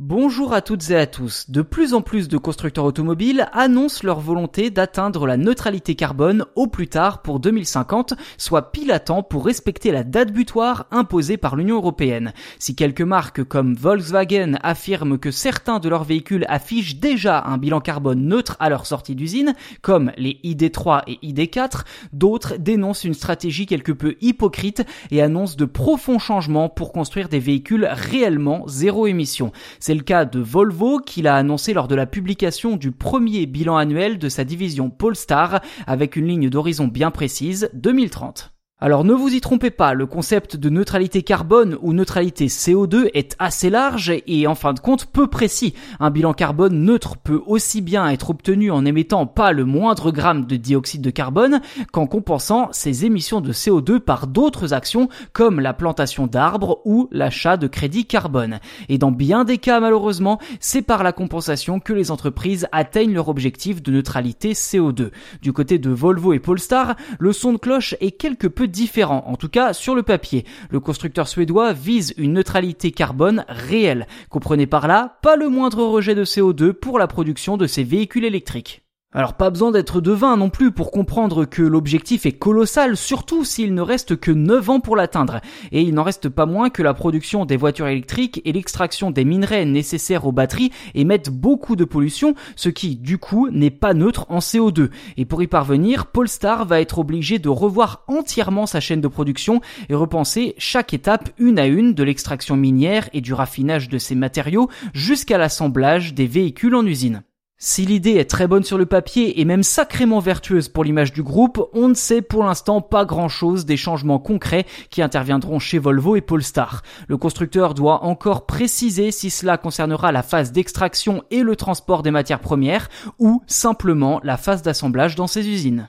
Bonjour à toutes et à tous. De plus en plus de constructeurs automobiles annoncent leur volonté d'atteindre la neutralité carbone au plus tard pour 2050, soit pile à temps pour respecter la date butoir imposée par l'Union européenne. Si quelques marques comme Volkswagen affirment que certains de leurs véhicules affichent déjà un bilan carbone neutre à leur sortie d'usine, comme les ID3 et ID4, d'autres dénoncent une stratégie quelque peu hypocrite et annoncent de profonds changements pour construire des véhicules réellement zéro émission. C'est le cas de Volvo qu'il a annoncé lors de la publication du premier bilan annuel de sa division Polestar avec une ligne d'horizon bien précise 2030. Alors ne vous y trompez pas, le concept de neutralité carbone ou neutralité CO2 est assez large et en fin de compte peu précis. Un bilan carbone neutre peut aussi bien être obtenu en émettant pas le moindre gramme de dioxyde de carbone qu'en compensant ses émissions de CO2 par d'autres actions comme la plantation d'arbres ou l'achat de crédits carbone. Et dans bien des cas malheureusement, c'est par la compensation que les entreprises atteignent leur objectif de neutralité CO2. Du côté de Volvo et Polestar, le son de cloche est quelque peu différent, en tout cas sur le papier. Le constructeur suédois vise une neutralité carbone réelle. Comprenez par là, pas le moindre rejet de CO2 pour la production de ses véhicules électriques. Alors pas besoin d'être devin non plus pour comprendre que l'objectif est colossal, surtout s'il ne reste que 9 ans pour l'atteindre. Et il n'en reste pas moins que la production des voitures électriques et l'extraction des minerais nécessaires aux batteries émettent beaucoup de pollution, ce qui du coup n'est pas neutre en CO2. Et pour y parvenir, Polestar va être obligé de revoir entièrement sa chaîne de production et repenser chaque étape une à une de l'extraction minière et du raffinage de ces matériaux jusqu'à l'assemblage des véhicules en usine. Si l'idée est très bonne sur le papier et même sacrément vertueuse pour l'image du groupe, on ne sait pour l'instant pas grand chose des changements concrets qui interviendront chez Volvo et Polestar. Le constructeur doit encore préciser si cela concernera la phase d'extraction et le transport des matières premières ou simplement la phase d'assemblage dans ses usines.